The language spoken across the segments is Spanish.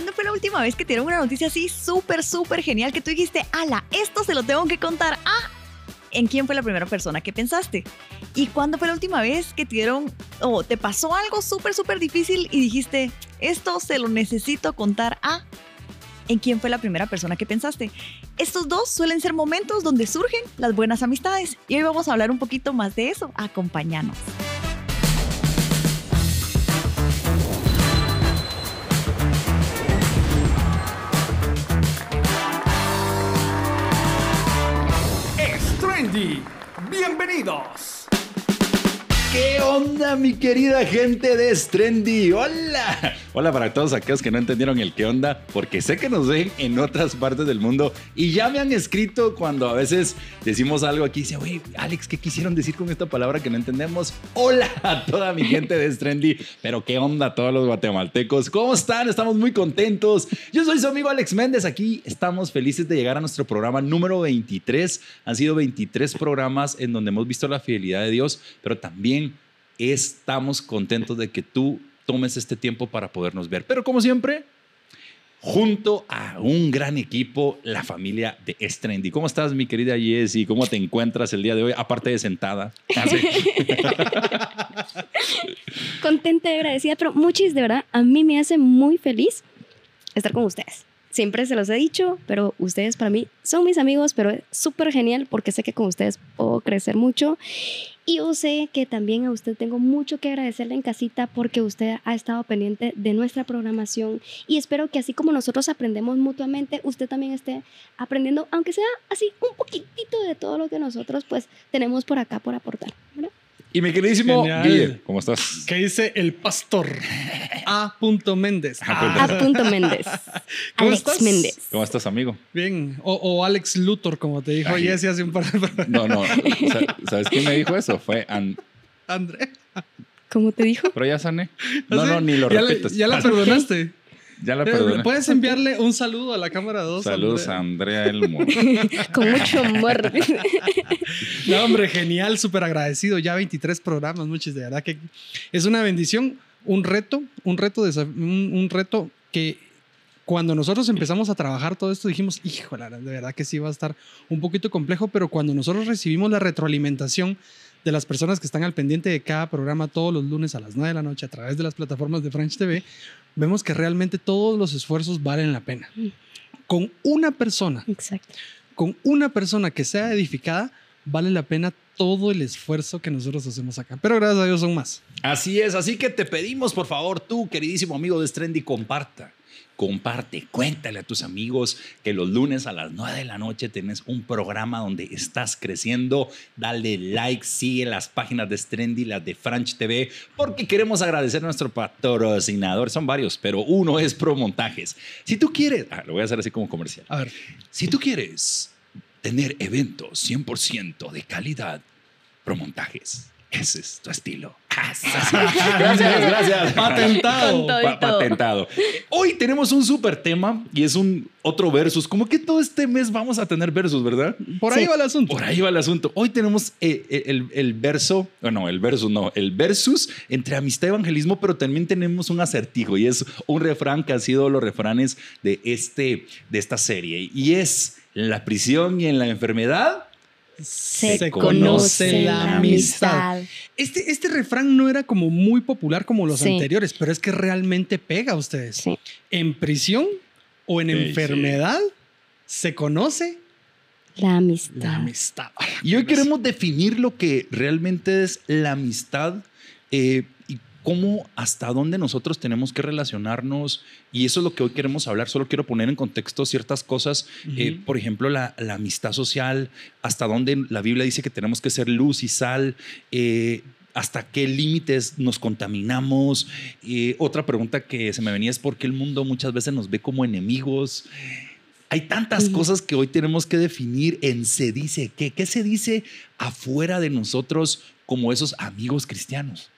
¿cuándo fue la última vez que te dieron una noticia así súper, súper genial que tú dijiste, ala, esto se lo tengo que contar? Ah, ¿en quién fue la primera persona que pensaste? ¿Y cuándo fue la última vez que te dieron o te pasó algo súper, súper difícil y dijiste, esto se lo necesito contar a... ¿En quién fue la primera persona que pensaste? Estos dos suelen ser momentos donde surgen las buenas amistades y hoy vamos a hablar un poquito más de eso. Acompáñanos. Bienvenidos. ¿Qué onda, mi querida gente de Strendy? ¡Hola! Hola para todos aquellos que no entendieron el qué onda, porque sé que nos ven en otras partes del mundo y ya me han escrito cuando a veces decimos algo aquí dice, oye, Alex, ¿qué quisieron decir con esta palabra que no entendemos? Hola a toda mi gente de Strendy, pero qué onda a todos los guatemaltecos. ¿Cómo están? Estamos muy contentos. Yo soy su amigo Alex Méndez. Aquí estamos felices de llegar a nuestro programa número 23. Han sido 23 programas en donde hemos visto la fidelidad de Dios, pero también estamos contentos de que tú tomes este tiempo para podernos ver. Pero como siempre, junto a un gran equipo, la familia de Estrendi. ¿Cómo estás, mi querida Jessie? ¿Cómo te encuentras el día de hoy? Aparte de sentada. Contenta y agradecida, pero muchis, de verdad, a mí me hace muy feliz estar con ustedes. Siempre se los he dicho, pero ustedes para mí son mis amigos, pero es súper genial porque sé que con ustedes puedo crecer mucho. Y yo sé que también a usted tengo mucho que agradecerle en casita porque usted ha estado pendiente de nuestra programación y espero que así como nosotros aprendemos mutuamente, usted también esté aprendiendo, aunque sea así un poquitito de todo lo que nosotros pues tenemos por acá por aportar. Y mi queridísimo. Guille, ¿cómo estás? ¿Qué dice el pastor? A. Méndez. Ah, A. punto Méndez. ¿Cómo Alex estás? Méndez. ¿Cómo estás, amigo? Bien. O, o Alex Luthor, como te dijo Ay. Jesse hace un par de No, no. sa- ¿Sabes quién me dijo eso? Fue An- André. ¿Cómo te dijo? Pero ya sané. No, ¿Ah, no, ni lo ¿Ya le- repites. ¿Ya la perdonaste? Ya la Eh, perdoné. ¿Puedes enviarle un saludo a la cámara 2? Saludos a Andrea Elmo. Con mucho amor. No, hombre, genial, súper agradecido. Ya 23 programas, muchos, de verdad que es una bendición, un reto, un reto, de, un, un reto que cuando nosotros empezamos a trabajar todo esto dijimos, híjole, de verdad que sí va a estar un poquito complejo, pero cuando nosotros recibimos la retroalimentación de las personas que están al pendiente de cada programa todos los lunes a las 9 de la noche a través de las plataformas de French TV, vemos que realmente todos los esfuerzos valen la pena. Con una persona Exacto. con una persona que sea edificada, vale la pena todo el esfuerzo que nosotros hacemos acá. Pero gracias a Dios son más. Así es, así que te pedimos, por favor, tú, queridísimo amigo de Strendy, comparta. Comparte, cuéntale a tus amigos que los lunes a las 9 de la noche tenés un programa donde estás creciendo. Dale like, sigue las páginas de Strendy, las de Franch TV, porque queremos agradecer a nuestro patrocinador. Son varios, pero uno es Promontajes. Si tú quieres, ah, lo voy a hacer así como comercial. A ver, Si tú quieres tener eventos 100% de calidad, Promontajes. Ese es tu estilo. gracias, gracias. patentado. Pa- patentado. Hoy tenemos un súper tema y es un otro versus. Como que todo este mes vamos a tener versus, ¿verdad? Por ahí Sí. va el asunto. Por ahí va el asunto. Hoy tenemos eh, eh, el, el verso, bueno, el versus no, el versus entre amistad y evangelismo, pero también tenemos un acertijo y es un refrán que ha sido los refranes de, este, de esta serie y es en la prisión y en la enfermedad. Se, conoce la amistad. Este, este refrán no era como muy popular como los Sí. anteriores, pero es que realmente pega a ustedes. Sí. En prisión o en Sí, enfermedad se conoce La amistad. la amistad. Y hoy queremos definir lo que realmente es la amistad eh, cómo, hasta dónde nosotros tenemos que relacionarnos. Y eso es lo que hoy queremos hablar. Solo quiero poner en contexto ciertas cosas. Eh, por ejemplo, la, la amistad social, hasta dónde la Biblia dice que tenemos que ser luz y sal. eh, hasta qué límites nos contaminamos. Eh, otra pregunta que se me venía es por qué el mundo muchas veces nos ve como enemigos. Hay tantas cosas que hoy tenemos que definir en se dice qué. ¿Qué se dice afuera de nosotros como esos amigos cristianos?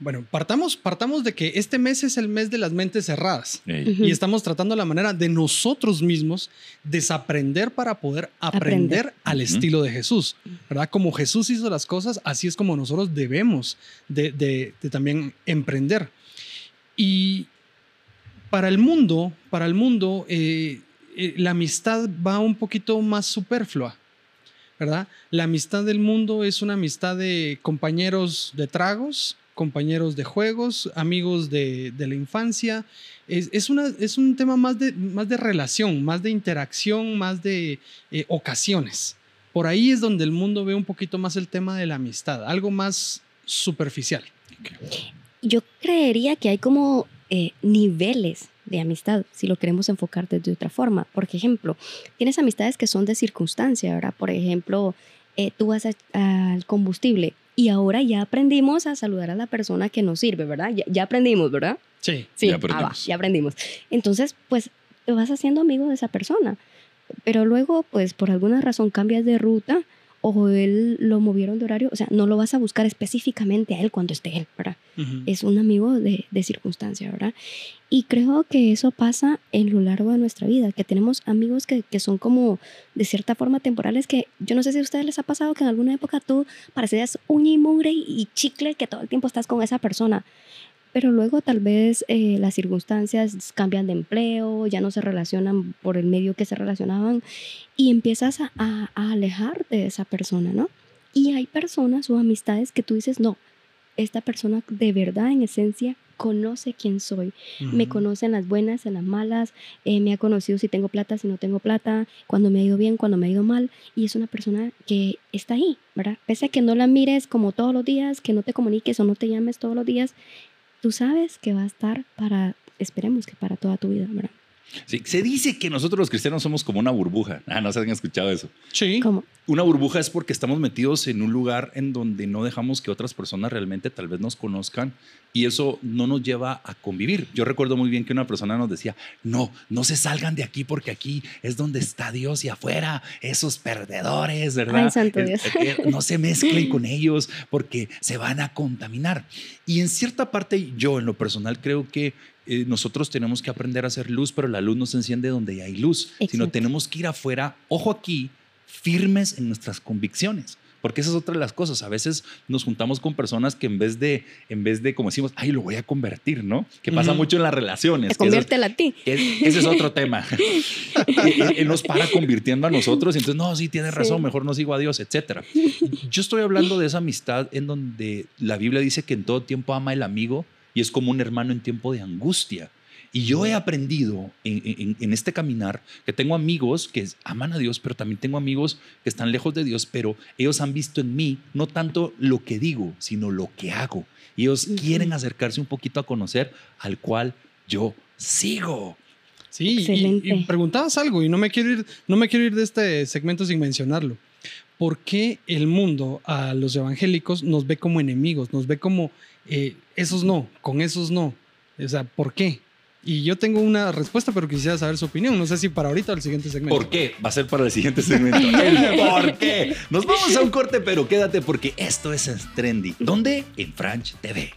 Bueno, partamos, partamos de que este mes es el mes de las mentes cerradas. Y estamos tratando la manera de nosotros mismos desaprender para poder aprender, Aprender. al estilo de Jesús. ¿Verdad? Como Jesús hizo las cosas, así es como nosotros debemos de, de- de también emprender. Y para el mundo, para el mundo, eh, eh, la amistad va un poquito más superflua, ¿verdad? La amistad del mundo es una amistad de compañeros de tragos, compañeros de juegos, amigos de, de la infancia. Es, es, una, es un tema más de, más de relación, más de interacción, más de eh, ocasiones. Por ahí es donde el mundo ve un poquito más el tema de la amistad, algo más superficial. Yo creería que hay como eh, niveles de amistad, si lo queremos enfocar de otra forma. Por ejemplo, tienes amistades que son de circunstancia, ¿verdad? Por ejemplo, eh, tú vas al combustible y ahora ya aprendimos a saludar a la persona que nos sirve, ¿verdad? Ya, ya aprendimos, ¿verdad? Sí. Sí, Ya ah, aprendimos. va, ya aprendimos. Entonces, pues te vas haciendo amigo de esa persona, pero luego, pues por alguna razón cambias de ruta o él lo movieron de horario, o sea, no lo vas a buscar específicamente a él cuando esté él, ¿verdad? Es un amigo de, de circunstancia, ¿verdad? Y creo que eso pasa en lo largo de nuestra vida, que tenemos amigos que, que son como de cierta forma temporales, que yo no sé si a ustedes les ha pasado que en alguna época tú parecías uña y mugre y chicle, que todo el tiempo estás con esa persona. Pero luego tal vez eh, las circunstancias cambian de empleo, ya no se relacionan por el medio que se relacionaban y empiezas a, a, a alejarte de esa persona, ¿no? Y hay personas o amistades que tú dices, no, esta persona de verdad, en esencia, conoce quién soy. Me Ujú. conoce en las buenas, en las malas, eh, me ha conocido si tengo plata, si no tengo plata, cuando me ha ido bien, cuando me ha ido mal, y es una persona que está ahí, ¿verdad? Pese a que no la mires como todos los días, que no te comuniques o no te llames todos los días, tú sabes que va a estar para, esperemos que para toda tu vida, ¿verdad? Sí, se dice que nosotros los cristianos somos como una burbuja. Ah, no se han escuchado eso. Sí. Como, Una burbuja es porque estamos metidos en un lugar en donde no dejamos que otras personas realmente tal vez nos conozcan y eso no nos lleva a convivir. Yo recuerdo muy bien que una persona nos decía, no, no se salgan de aquí porque aquí es donde está Dios y afuera, esos perdedores, ¿verdad? Ay, santo Dios. eh, eh, no se mezclen con ellos porque se van a contaminar. Y en cierta parte yo en lo personal creo que eh, nosotros tenemos que aprender a hacer luz, pero la luz no se enciende donde hay luz, sino Exacto. tenemos que ir afuera, ojo aquí, firmes en nuestras convicciones. Porque esa es otra de las cosas. A veces nos juntamos con personas que en vez de, en vez de como decimos, ay, lo voy a convertir, ¿no? Que pasa Ujú. mucho en las relaciones. conviértela a ti. es- ese es otro tema. él, nos para convirtiendo a nosotros y entonces, no, sí, tienes razón, Sí. mejor no sigo a Dios, etcétera. Yo estoy hablando de esa amistad en donde la Biblia dice que en todo tiempo ama el amigo y es como un hermano en tiempo de angustia. Y yo he aprendido en, en- en este caminar que tengo amigos que aman a Dios, pero también tengo amigos que están lejos de Dios, pero ellos han visto en mí no tanto lo que digo, sino lo que hago. Y ellos quieren acercarse un poquito a conocer al cual yo sigo. Sí, y, preguntabas algo y no me quiero ir, no me quiero ir de este segmento sin mencionarlo. ¿Por qué el mundo a los evangélicos nos ve como enemigos? Nos ve como eh, esos no, con esos no. O sea, ¿por qué? Y yo tengo una respuesta, pero quisiera saber su opinión. No sé si para ahorita o el siguiente segmento. ¿Por qué? Va a ser para el siguiente segmento. El por qué. Nos vamos a un corte, pero quédate porque esto es Trendy. ¿Dónde? En Franch TV.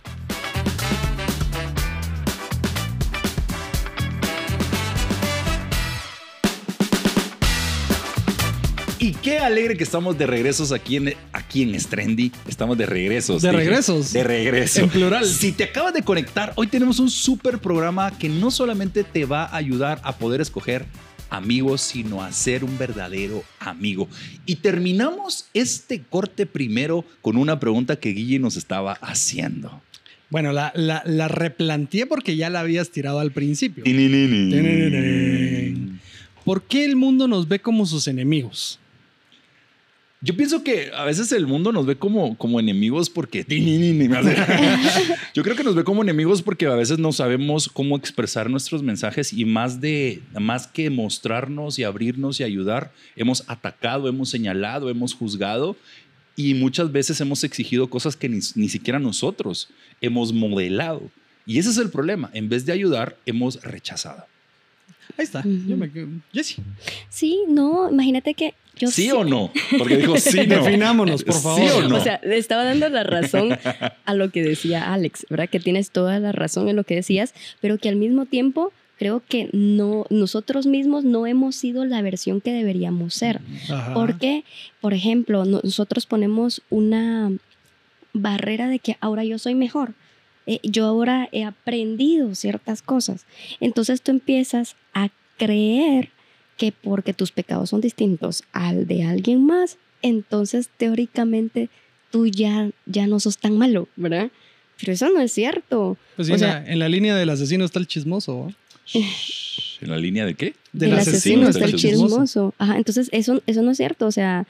Y qué alegre que estamos de regresos aquí en, aquí en Strendy. Estamos de regresos. De dije. regresos. De regreso. En plural. Si te acabas de conectar, hoy tenemos un súper programa que no solamente te va a ayudar a poder escoger amigos, sino a ser un verdadero amigo. Y terminamos este corte primero con una pregunta que Guille nos estaba haciendo. Bueno, la, la, la replanteé porque ya la habías tirado al principio. ¿Por qué el mundo nos ve como sus enemigos? Yo pienso que a veces el mundo nos ve como, como enemigos porque... Yo creo que nos ve como enemigos porque a veces no sabemos cómo expresar nuestros mensajes y más, de, más que mostrarnos y abrirnos y ayudar, hemos atacado, hemos señalado, hemos juzgado y muchas veces hemos exigido cosas que ni, ni siquiera nosotros hemos modelado. Y ese es el problema. En vez de ayudar, hemos rechazado. Ahí está. Ujú. Yo me Jessy. Sí, no, imagínate que yo ¿Sí o no? Porque dijo sí, no. Definámonos, por favor. ¿Sí o no? O sea, le estaba dando la razón a lo que decía Alex, ¿verdad? Que tienes toda la razón en lo que decías, pero que al mismo tiempo creo que no, nosotros mismos no hemos sido la versión que deberíamos ser. Ajá. Porque, por ejemplo, nosotros ponemos una barrera de que ahora yo soy mejor. Eh, yo ahora he aprendido ciertas cosas. Entonces tú empiezas a creer que porque tus pecados son distintos al de alguien más, entonces teóricamente tú ya, ya no sos tan malo, ¿verdad? Pero eso no es cierto. Pues sí, O en, sea- la, en la línea del asesino está el chismoso. ¿En la línea de qué? Del el asesino, está está el el chismoso. chismoso. Ajá, entonces eso, eso no es cierto. O sea,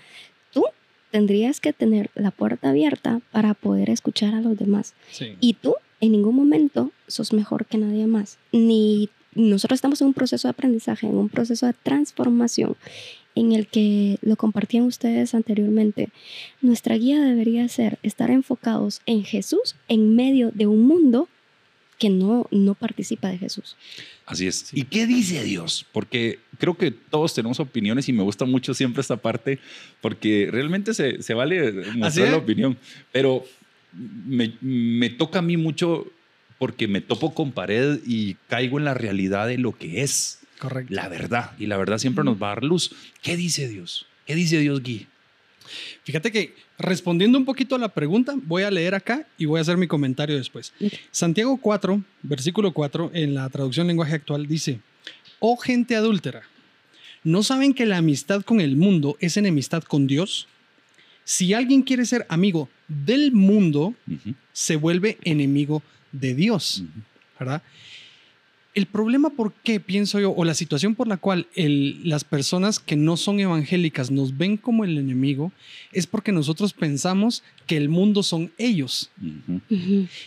tú tendrías que tener la puerta abierta para poder escuchar a los demás. Sí. Y tú en ningún momento sos mejor que nadie más. Ni nosotros estamos en un proceso de aprendizaje, en un proceso de transformación en el que lo compartían ustedes anteriormente. Nuestra guía debería ser estar enfocados en Jesús en medio de un mundo que no, no participa de Jesús. Así es. ¿Y qué dice Dios? Porque creo que todos tenemos opiniones y me gusta mucho siempre esta parte porque realmente se, se vale mostrar es? la opinión. Pero me, me toca a mí mucho porque me topo con pared y caigo en la realidad de lo que es Correcto. la verdad. Y la verdad siempre nos va a dar luz. ¿Qué dice Dios? ¿Qué dice Dios, Gui? Fíjate que respondiendo un poquito a la pregunta, voy a leer acá y voy a hacer mi comentario después. Santiago 4, versículo 4, en la traducción lenguaje actual, dice, Oh gente adúltera, ¿no saben que la amistad con el mundo es enemistad con Dios? Si alguien quiere ser amigo del mundo, se vuelve enemigo de Dios. ¿verdad? El problema por qué, pienso yo, o la situación por la cual el- las personas que no son evangélicas nos ven como el enemigo, es porque nosotros pensamos que el mundo son ellos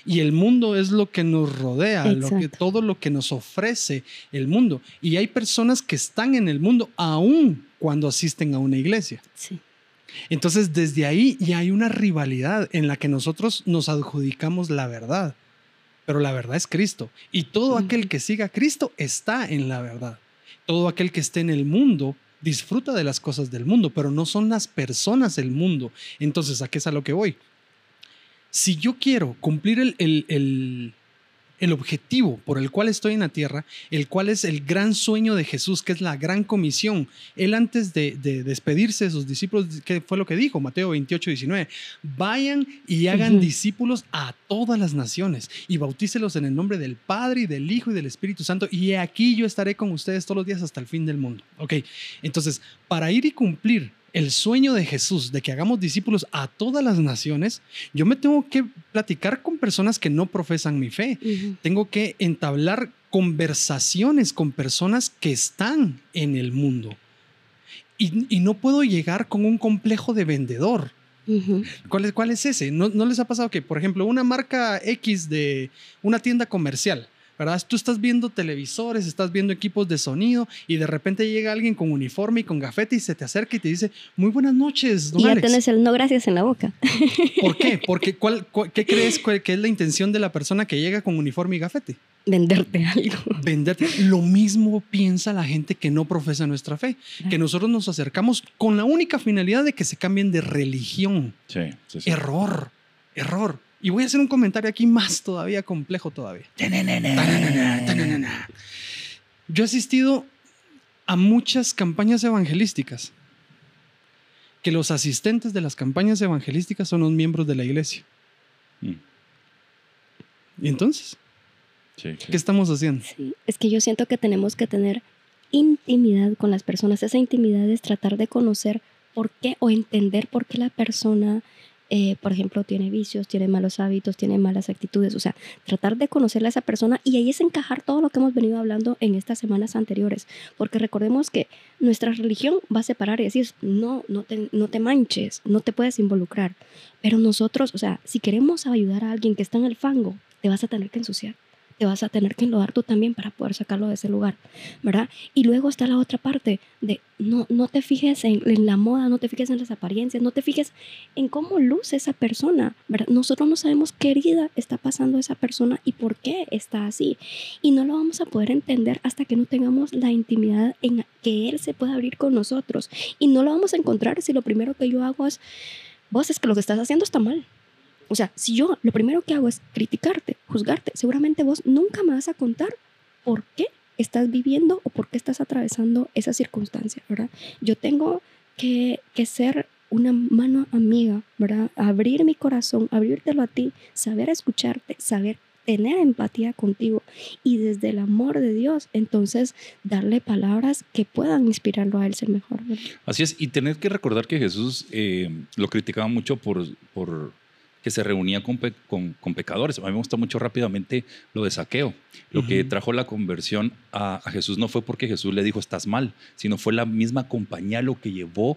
y el mundo es lo que nos rodea, lo que, todo lo que nos ofrece el mundo. Y hay personas que están en el mundo aún cuando asisten a una iglesia. Sí. Entonces, desde ahí ya hay una rivalidad en la que nosotros nos adjudicamos la verdad. Pero la verdad es Cristo. Y todo aquel que siga a Cristo está en la verdad. Todo aquel que esté en el mundo disfruta de las cosas del mundo, pero no son las personas del mundo. Entonces, ¿a qué es a lo que voy? Si yo quiero cumplir el, el- el- el objetivo por el cual estoy en la tierra, el cual es el gran sueño de Jesús, que es la gran comisión. Él antes de, de despedirse de sus discípulos, ¿qué fue lo que dijo? Mateo 28, 19. Vayan y hagan discípulos a todas las naciones y bautícelos en el nombre del Padre y del Hijo y del Espíritu Santo. Y aquí yo estaré con ustedes todos los días hasta el fin del mundo. Ok, entonces, para ir y cumplir el sueño de Jesús de que hagamos discípulos a todas las naciones, yo me tengo que platicar con personas que no profesan mi fe tengo que entablar conversaciones con personas que están en el mundo. Y, y no puedo llegar con un complejo de vendedor. ¿Cuál es, cuál es ese? ¿No, ¿No les ha pasado que, por ejemplo, una marca X de una tienda comercial, ¿verdad? Tú estás viendo televisores, estás viendo equipos de sonido y de repente llega alguien con uniforme y con gafete y se te acerca y te dice, muy buenas noches, don Y ya Alex". tenés el no gracias en la boca. ¿Por qué? Porque, ¿cuál, cuál- ¿Qué crees cuál- que es la intención de la persona que llega con uniforme y gafete? Venderte algo. venderte. Lo mismo piensa la gente que no profesa nuestra fe, que nosotros nos acercamos con la única finalidad de que se cambien de religión. Sí, sí, sí. Error, error. Y voy a hacer un comentario aquí más todavía complejo todavía. Yo he asistido a muchas campañas evangelísticas, que los asistentes de las campañas evangelísticas son los miembros de la iglesia. Mm, ¿Y entonces? sí, sí. ¿Qué estamos haciendo? Sí, es que yo siento que tenemos que tener intimidad con las personas. Esa intimidad es tratar de conocer por qué o entender por qué la persona, eh, por ejemplo, tiene vicios, tiene malos hábitos, tiene malas actitudes. O sea, tratar de conocerle a esa persona y ahí es encajar todo lo que hemos venido hablando en estas semanas anteriores. Porque recordemos que nuestra religión va a separar y decir, no, no te, no te manches, no te puedes involucrar. Pero nosotros, o sea, si queremos ayudar a alguien que está en el fango, te vas a tener que ensuciar te vas a tener que enlodar tú también para poder sacarlo de ese lugar, ¿verdad? Y luego está la otra parte de no, no te fijes en, en la moda, no te fijes en las apariencias, no te fijes en cómo luce esa persona, ¿verdad? Nosotros no sabemos qué herida está pasando esa persona y por qué está así. Y no lo vamos a poder entender hasta que no tengamos la intimidad en que él se pueda abrir con nosotros. Y no lo vamos a encontrar si lo primero que yo hago es, vos es que lo que estás haciendo está mal. O sea, si yo lo primero que hago es criticarte, juzgarte, seguramente vos nunca me vas a contar por qué estás viviendo o por qué estás atravesando esa circunstancia, ¿verdad? Yo tengo que, que ser una mano amiga, ¿verdad? Abrir mi corazón, abrírtelo a ti, saber escucharte, saber tener empatía contigo y desde el amor de Dios, entonces darle palabras que puedan inspirarlo a él ser mejor. ¿verdad? Así es, y tener que recordar que Jesús eh, lo criticaba mucho por, por que se reunía con, pe- con- con pecadores. A mí me gusta mucho rápidamente lo de saqueo. Lo que trajo la conversión a, a Jesús no fue porque Jesús le dijo estás mal, sino fue la misma compañía lo que llevó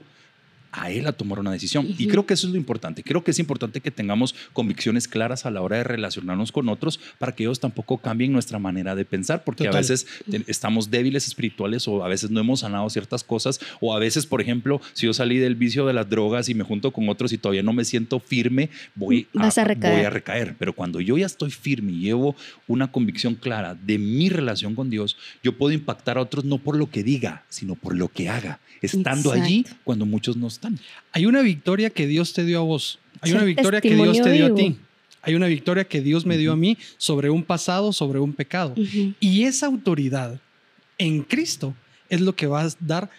a él a tomar una decisión. Y Ujú. creo que eso es lo importante. Creo que es importante que tengamos convicciones claras a la hora de relacionarnos con otros para que ellos tampoco cambien nuestra manera de pensar, porque a Total. veces te- estamos débiles espirituales o a veces no hemos sanado ciertas cosas o a veces, por ejemplo, si yo salí del vicio de las drogas y me junto con otros y todavía no me siento firme, voy Vas a recaer. voy a recaer. Pero cuando yo ya estoy firme y llevo una convicción clara de mi relación con Dios, yo puedo impactar a otros no por lo que diga, sino por lo que haga, estando allí Exacto. cuando muchos no están. Hay una victoria que Dios te dio a vos. Hay una victoria que Dios te dio a ti. Hay una victoria que Dios me dio a mí sobre un pasado, sobre un pecado. Y esa autoridad en Cristo es lo que va a dar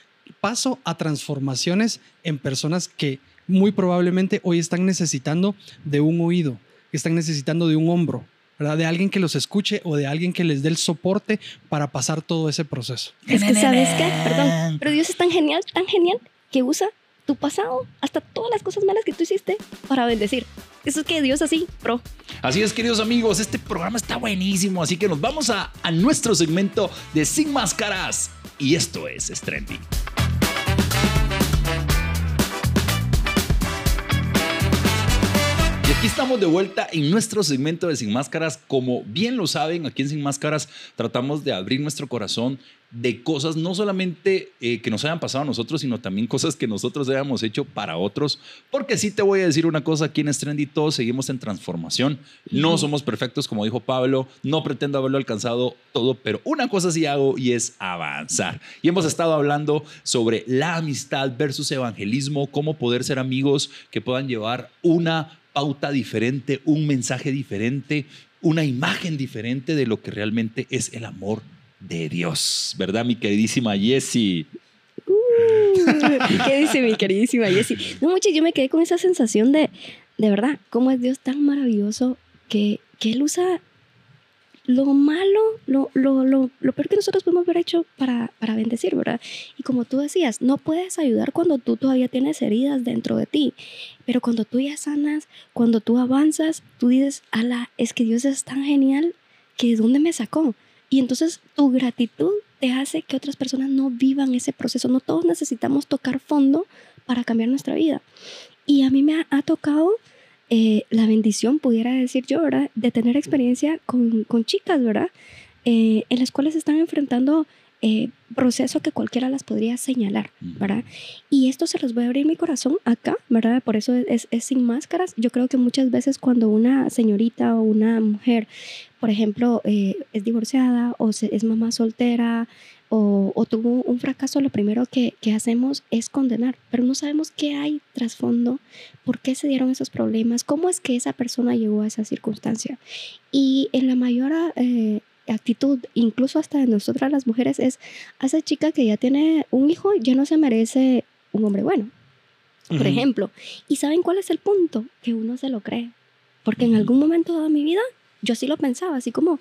paso a transformaciones en personas que muy probablemente hoy están necesitando de un oído, que están necesitando de un hombro, ¿verdad? De alguien que los escuche o de alguien que les dé el soporte para pasar todo ese proceso. Es que, ¿sabes qué? Perdón, pero Dios es tan genial, tan genial, que usa tu pasado, hasta todas las cosas malas que tú hiciste, para bendecir. Eso es que Dios así, pro. Así es, queridos amigos, este programa está buenísimo, así que nos vamos a, a nuestro segmento de Sin Máscaras. Y esto es Trendy. Aquí estamos de vuelta en nuestro segmento de Sin Máscaras. Como bien lo saben, aquí en Sin Máscaras tratamos de abrir nuestro corazón de cosas no solamente eh, que nos hayan pasado a nosotros, sino también cosas que nosotros hayamos hecho para otros. Porque sí te voy a decir una cosa, aquí en Trendy todos seguimos en transformación. No somos perfectos, como dijo Pablo, no pretendo haberlo alcanzado todo, pero una cosa sí hago y es avanzar. Y hemos estado hablando sobre la amistad versus evangelismo, cómo poder ser amigos que puedan llevar una pauta diferente, un mensaje diferente, una imagen diferente de lo que realmente es el amor de Dios, ¿verdad, mi queridísima Jessie? Uh, ¿Qué dice mi queridísima Jessie? No, mucho, yo me quedé con esa sensación de, de verdad, cómo es Dios tan maravilloso que, que Él usa lo malo, lo, lo, lo, lo peor que nosotros podemos haber hecho para, para bendecir, ¿verdad? Y como tú decías, no puedes ayudar cuando tú todavía tienes heridas dentro de ti, pero cuando tú ya sanas, cuando tú avanzas, tú dices, ala, es que Dios es tan genial que ¿de dónde me sacó? Y entonces tu gratitud te hace que otras personas no vivan ese proceso. No todos necesitamos tocar fondo para cambiar nuestra vida. Y a mí me ha, ha tocado eh, la bendición, pudiera decir yo. De tener experiencia con, con chicas, ¿verdad? Eh, en las cuales están enfrentando eh, proceso que cualquiera las podría señalar, ¿verdad? Y esto se los voy a abrir mi corazón acá, ¿verdad? Por eso es, es sin máscaras. Yo creo que muchas veces cuando una señorita o una mujer, por ejemplo, eh, es divorciada o se- es mamá soltera o, o tuvo un fracaso, lo primero que, que hacemos es condenar, pero no sabemos qué hay trasfondo, por qué se dieron esos problemas, cómo es que esa persona llegó a esa circunstancia. Y en la mayor eh, actitud, incluso hasta de nosotras las mujeres, es a esa chica que ya tiene un hijo, ya no se merece un hombre bueno, por ejemplo. ¿Y saben cuál es el punto? Que uno se lo cree. Porque en algún momento de mi vida, yo sí lo pensaba, así como,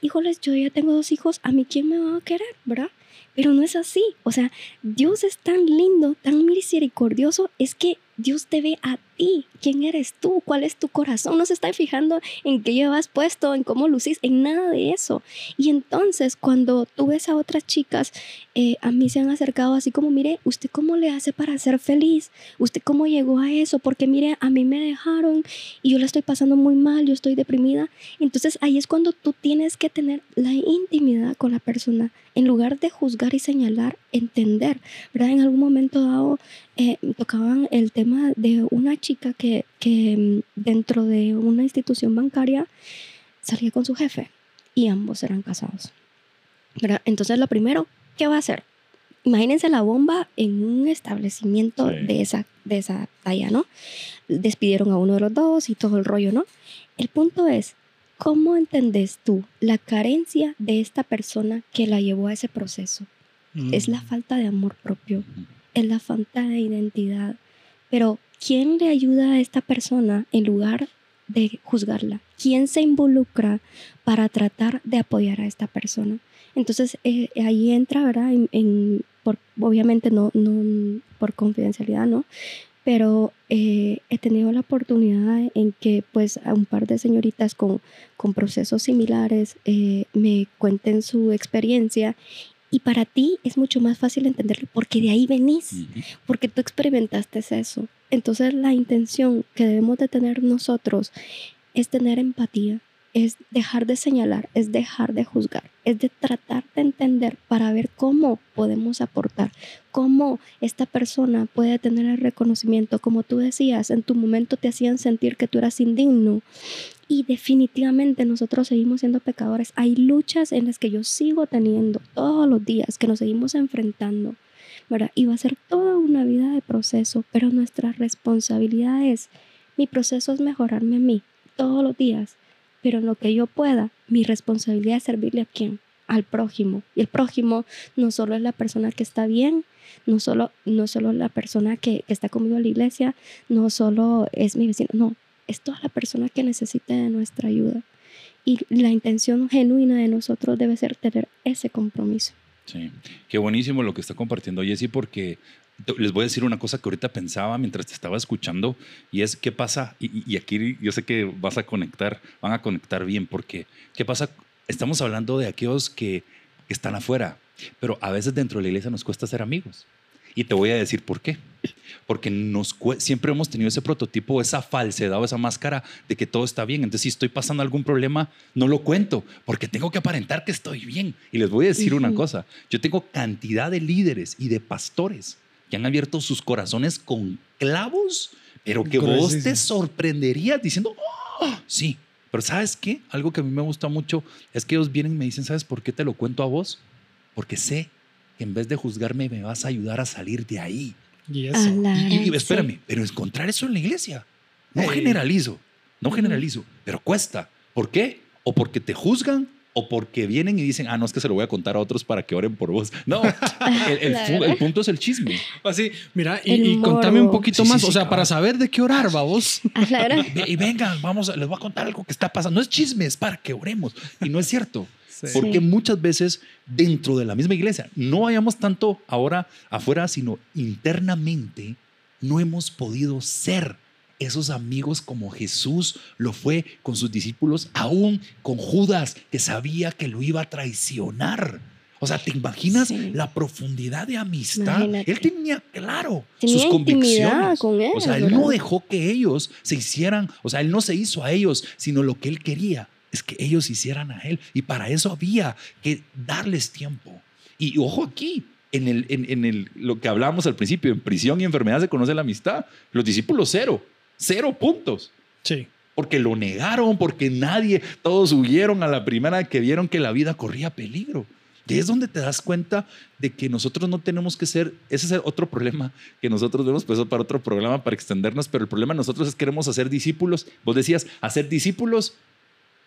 híjoles, yo ya tengo dos hijos, ¿a mí quién me va a querer, verdad? Pero no es así. O sea, Dios es tan lindo, tan misericordioso, es que Dios te ve a ti. ¿Quién eres tú? ¿Cuál es tu corazón? No se está fijando en qué llevas puesto, en cómo lucís, en nada de eso. Y entonces, cuando tú ves a otras chicas, eh, a mí se han acercado así como, mire, ¿usted cómo le hace para ser feliz? ¿Usted cómo llegó a eso? Porque mire, a mí me dejaron y yo la estoy pasando muy mal, yo estoy deprimida. Entonces ahí es cuando tú tienes que tener la intimidad con la persona. En lugar de juzgar y señalar, entender, ¿verdad? En algún momento dado eh, tocaban el tema de una chica que, que mm, dentro de una institución bancaria salía con su jefe y ambos eran casados. ¿verdad? Entonces lo primero, ¿qué va a hacer? Imagínense la bomba en un establecimiento Sí. de, esa, de esa talla, ¿no? Despidieron a uno de los dos y todo el rollo, ¿no? El punto es, ¿cómo entendés tú la carencia de esta persona que la llevó a ese proceso? Es la falta de amor propio, es la falta de identidad. Pero, ¿quién le ayuda a esta persona en lugar de juzgarla? ¿Quién se involucra para tratar de apoyar a esta persona? Entonces eh, ahí entra, ¿verdad? En, en- por, obviamente no, no por confidencialidad, ¿no? Pero eh, he tenido la oportunidad en que pues a un par de señoritas con, con procesos similares eh, me cuenten su experiencia y para ti es mucho más fácil entenderlo porque de ahí venís porque tú experimentaste eso. Entonces la intención que debemos de tener nosotros es tener empatía, es dejar de señalar, es dejar de juzgar, es de tratar de entender para ver cómo podemos aportar, cómo esta persona puede tener el reconocimiento, como tú decías, en tu momento te hacían sentir que tú eras indigno. Y definitivamente nosotros seguimos siendo pecadores. Hay luchas en las que yo sigo teniendo todos los días, que nos seguimos enfrentando. Y va a ser toda una vida de proceso, pero nuestra responsabilidad es, mi proceso es mejorarme a mí todos los días, pero en lo que yo pueda, mi responsabilidad es servirle a quién, al prójimo. Y el prójimo no solo es la persona que está bien, no solo, no solo la persona que, que está conmigo en la iglesia, no solo es mi vecino, no, es toda la persona que necesite de nuestra ayuda. Y la intención genuina de nosotros debe ser tener ese compromiso. Sí, qué buenísimo lo que está compartiendo Jessy, porque les voy a decir una cosa que ahorita pensaba mientras te estaba escuchando, y es qué pasa, y, aquí yo sé que vas a conectar, van a conectar bien, porque qué pasa, estamos hablando de aquellos que, que están afuera, pero a veces dentro de la iglesia nos cuesta ser amigos. Y te voy a decir por qué. Porque nos siempre hemos tenido ese prototipo, esa falsedad o esa máscara de que todo está bien. Entonces, si estoy pasando algún problema, no lo cuento, porque tengo que aparentar que estoy bien. Y les voy a decir una Ujú. cosa, yo tengo cantidad de líderes y de pastores que han abierto sus corazones con clavos, pero que vos te sorprenderías diciendo, "Oh, sí. Pero ¿sabes qué? Algo que a mí me gusta mucho es que ellos vienen y me dicen, ¿sabes por qué te lo cuento a vos? Porque sé en vez de juzgarme me vas a ayudar a salir de ahí. Y eso. Y, y- y espérame, pero encontrar eso en la iglesia. No generalizo, no generalizo, pero cuesta. ¿Por qué? O porque te juzgan o porque vienen y dicen, ah, no, es que se lo voy a contar a otros para que oren por vos. No, el, el verdad. el punto es el chisme. Así, mira, y, y contame un poquito Sí, sí, más, sí, o sea, cabal. para saber de qué orar, vamos. A la gran- Ve- Y vengan, vamos, les voy a contar algo que está pasando. No es chisme, es para que oremos. Y no es cierto. Porque Sí. muchas veces dentro de la misma iglesia, no vayamos tanto ahora afuera, sino internamente, no hemos podido ser esos amigos como Jesús lo fue con sus discípulos, aún con Judas, que sabía que lo iba a traicionar. O sea, ¿te imaginas Sí. la profundidad de amistad? Imagínate. Él tenía claro Tenía sus convicciones. con él, o sea, él no ¿verdad? dejó que ellos se hicieran, o sea, él no se hizo a ellos, sino lo que él quería es que ellos hicieran a él. Y para eso había que darles tiempo. Y ojo aquí, en, el, en, en el, lo que hablábamos al principio, en prisión y enfermedad se conoce la amistad. Los discípulos cero, cero puntos. Sí. Porque lo negaron, porque nadie, todos huyeron a la primera que vieron que la vida corría peligro. Y es donde te das cuenta de que nosotros no tenemos que ser, ese es otro problema que nosotros vemos, pues para otro programa, para extendernos, pero el problema nosotros es que queremos hacer discípulos. Vos decías, hacer discípulos,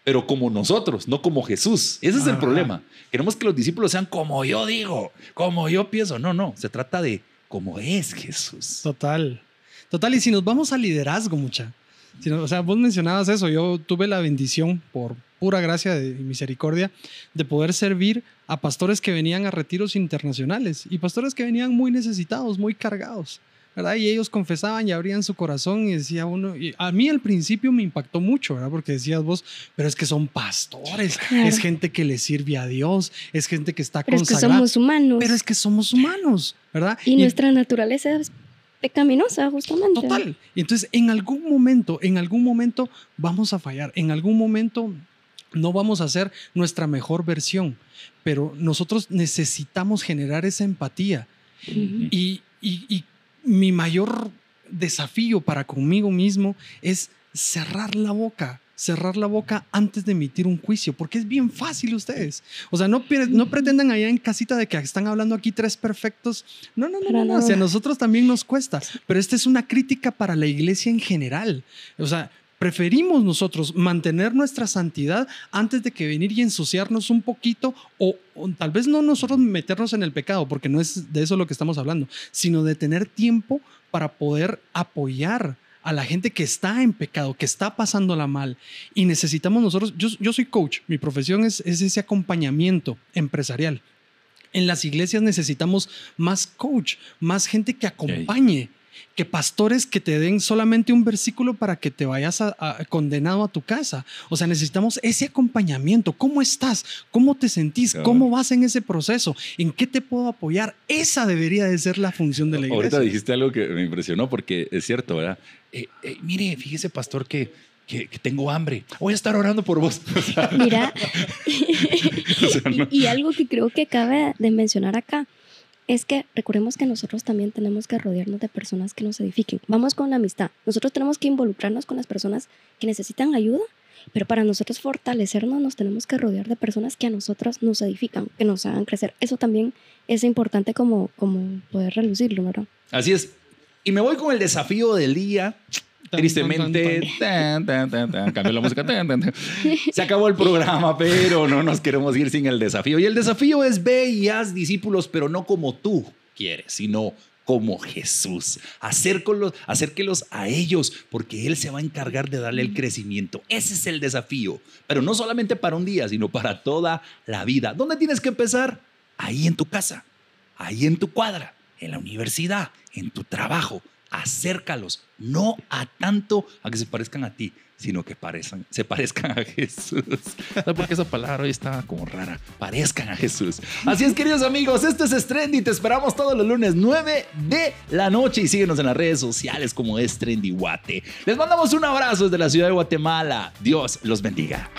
pero como nosotros, no como Jesús. Ese es el Ajá. problema. Queremos que los discípulos sean como yo digo, como yo pienso. No, no, se trata de como es Jesús. Total. Total, y si nos vamos al liderazgo, mucha. Si no- o sea, vos mencionabas eso. Yo tuve la bendición, por pura gracia de- y misericordia, de poder servir a pastores que venían a retiros internacionales y pastores que venían muy necesitados, muy cargados. ¿Verdad? Y ellos confesaban y abrían su corazón y decía uno, y a mí al principio me impactó mucho, ¿verdad? Porque decías vos, pero es que son pastores, Claro. es gente que le sirve a Dios, es gente que está Pero es que consagrada. somos humanos. pero es que somos humanos, ¿verdad? y, nuestra naturaleza es pecaminosa, justamente. Total. Y entonces, en algún momento, en algún momento vamos a fallar. En algún momento no vamos a hacer nuestra mejor versión. Pero nosotros necesitamos generar esa empatía. Ujú. Y, y- y mi mayor desafío para conmigo mismo es cerrar la boca. Cerrar la boca antes de emitir un juicio, porque es bien fácil ustedes. O sea, no, pre- no pretendan allá en casita de que están hablando aquí tres perfectos. No, no, no, no, no. O sea, a nosotros también nos cuesta. Pero esta es una crítica para la iglesia en general. O sea, preferimos nosotros mantener nuestra santidad antes de que venir y ensuciarnos un poquito o, o tal vez no nosotros meternos en el pecado, porque no es de eso lo que estamos hablando, sino de tener tiempo para poder apoyar a la gente que está en pecado, que está pasándola mal. Y necesitamos nosotros, yo, yo soy coach, mi profesión es, es ese acompañamiento empresarial. En las iglesias necesitamos más coach, más gente que acompañe, que pastores que te den solamente un versículo para que te vayas a- a- condenado a tu casa. O sea, necesitamos ese acompañamiento. ¿Cómo estás? ¿Cómo te sentís? ¿Cómo vas en ese proceso? ¿En qué te puedo apoyar? Esa debería de ser la función de la iglesia. Ahorita dijiste algo que me impresionó porque es cierto, ¿verdad? Eh, eh, mire, fíjese, pastor, que, que, que tengo hambre. Voy a estar orando por vos. O sea, Mira, o sea, no- y, y algo que creo que cabe de mencionar acá es que recordemos que nosotros también tenemos que rodearnos de personas que nos edifiquen. Vamos con la amistad. Nosotros tenemos que involucrarnos con las personas que necesitan ayuda, pero para nosotros fortalecernos nos tenemos que rodear de personas que a nosotros nos edifican, que nos hagan crecer. Eso también es importante como, como poder relucirlo, ¿verdad? Así es. Y me voy con el desafío del día. Tristemente, tan, tan, tan, tan, tan, cambió la música. Se acabó el programa, pero no nos queremos ir sin el desafío. Y el desafío es ve y haz discípulos, pero no como tú quieres, sino como Jesús. Acércolos, acérquelos a ellos, porque Él se va a encargar de darle el crecimiento. Ese es el desafío. Pero no solamente para un día, sino para toda la vida. ¿Dónde tienes que empezar? Ahí en tu casa, ahí en tu cuadra, en la universidad, en tu trabajo. Acércalos, no a tanto a que se parezcan a ti, sino que parezcan, se parezcan a Jesús. ¿Sabes por qué esa palabra hoy está como rara? Parezcan a Jesús. Así es, queridos amigos, esto es Trendy. Te esperamos todos los lunes 9 de la noche y síguenos en las redes sociales como es Guate. Les mandamos un abrazo desde la ciudad de Guatemala. Dios los bendiga.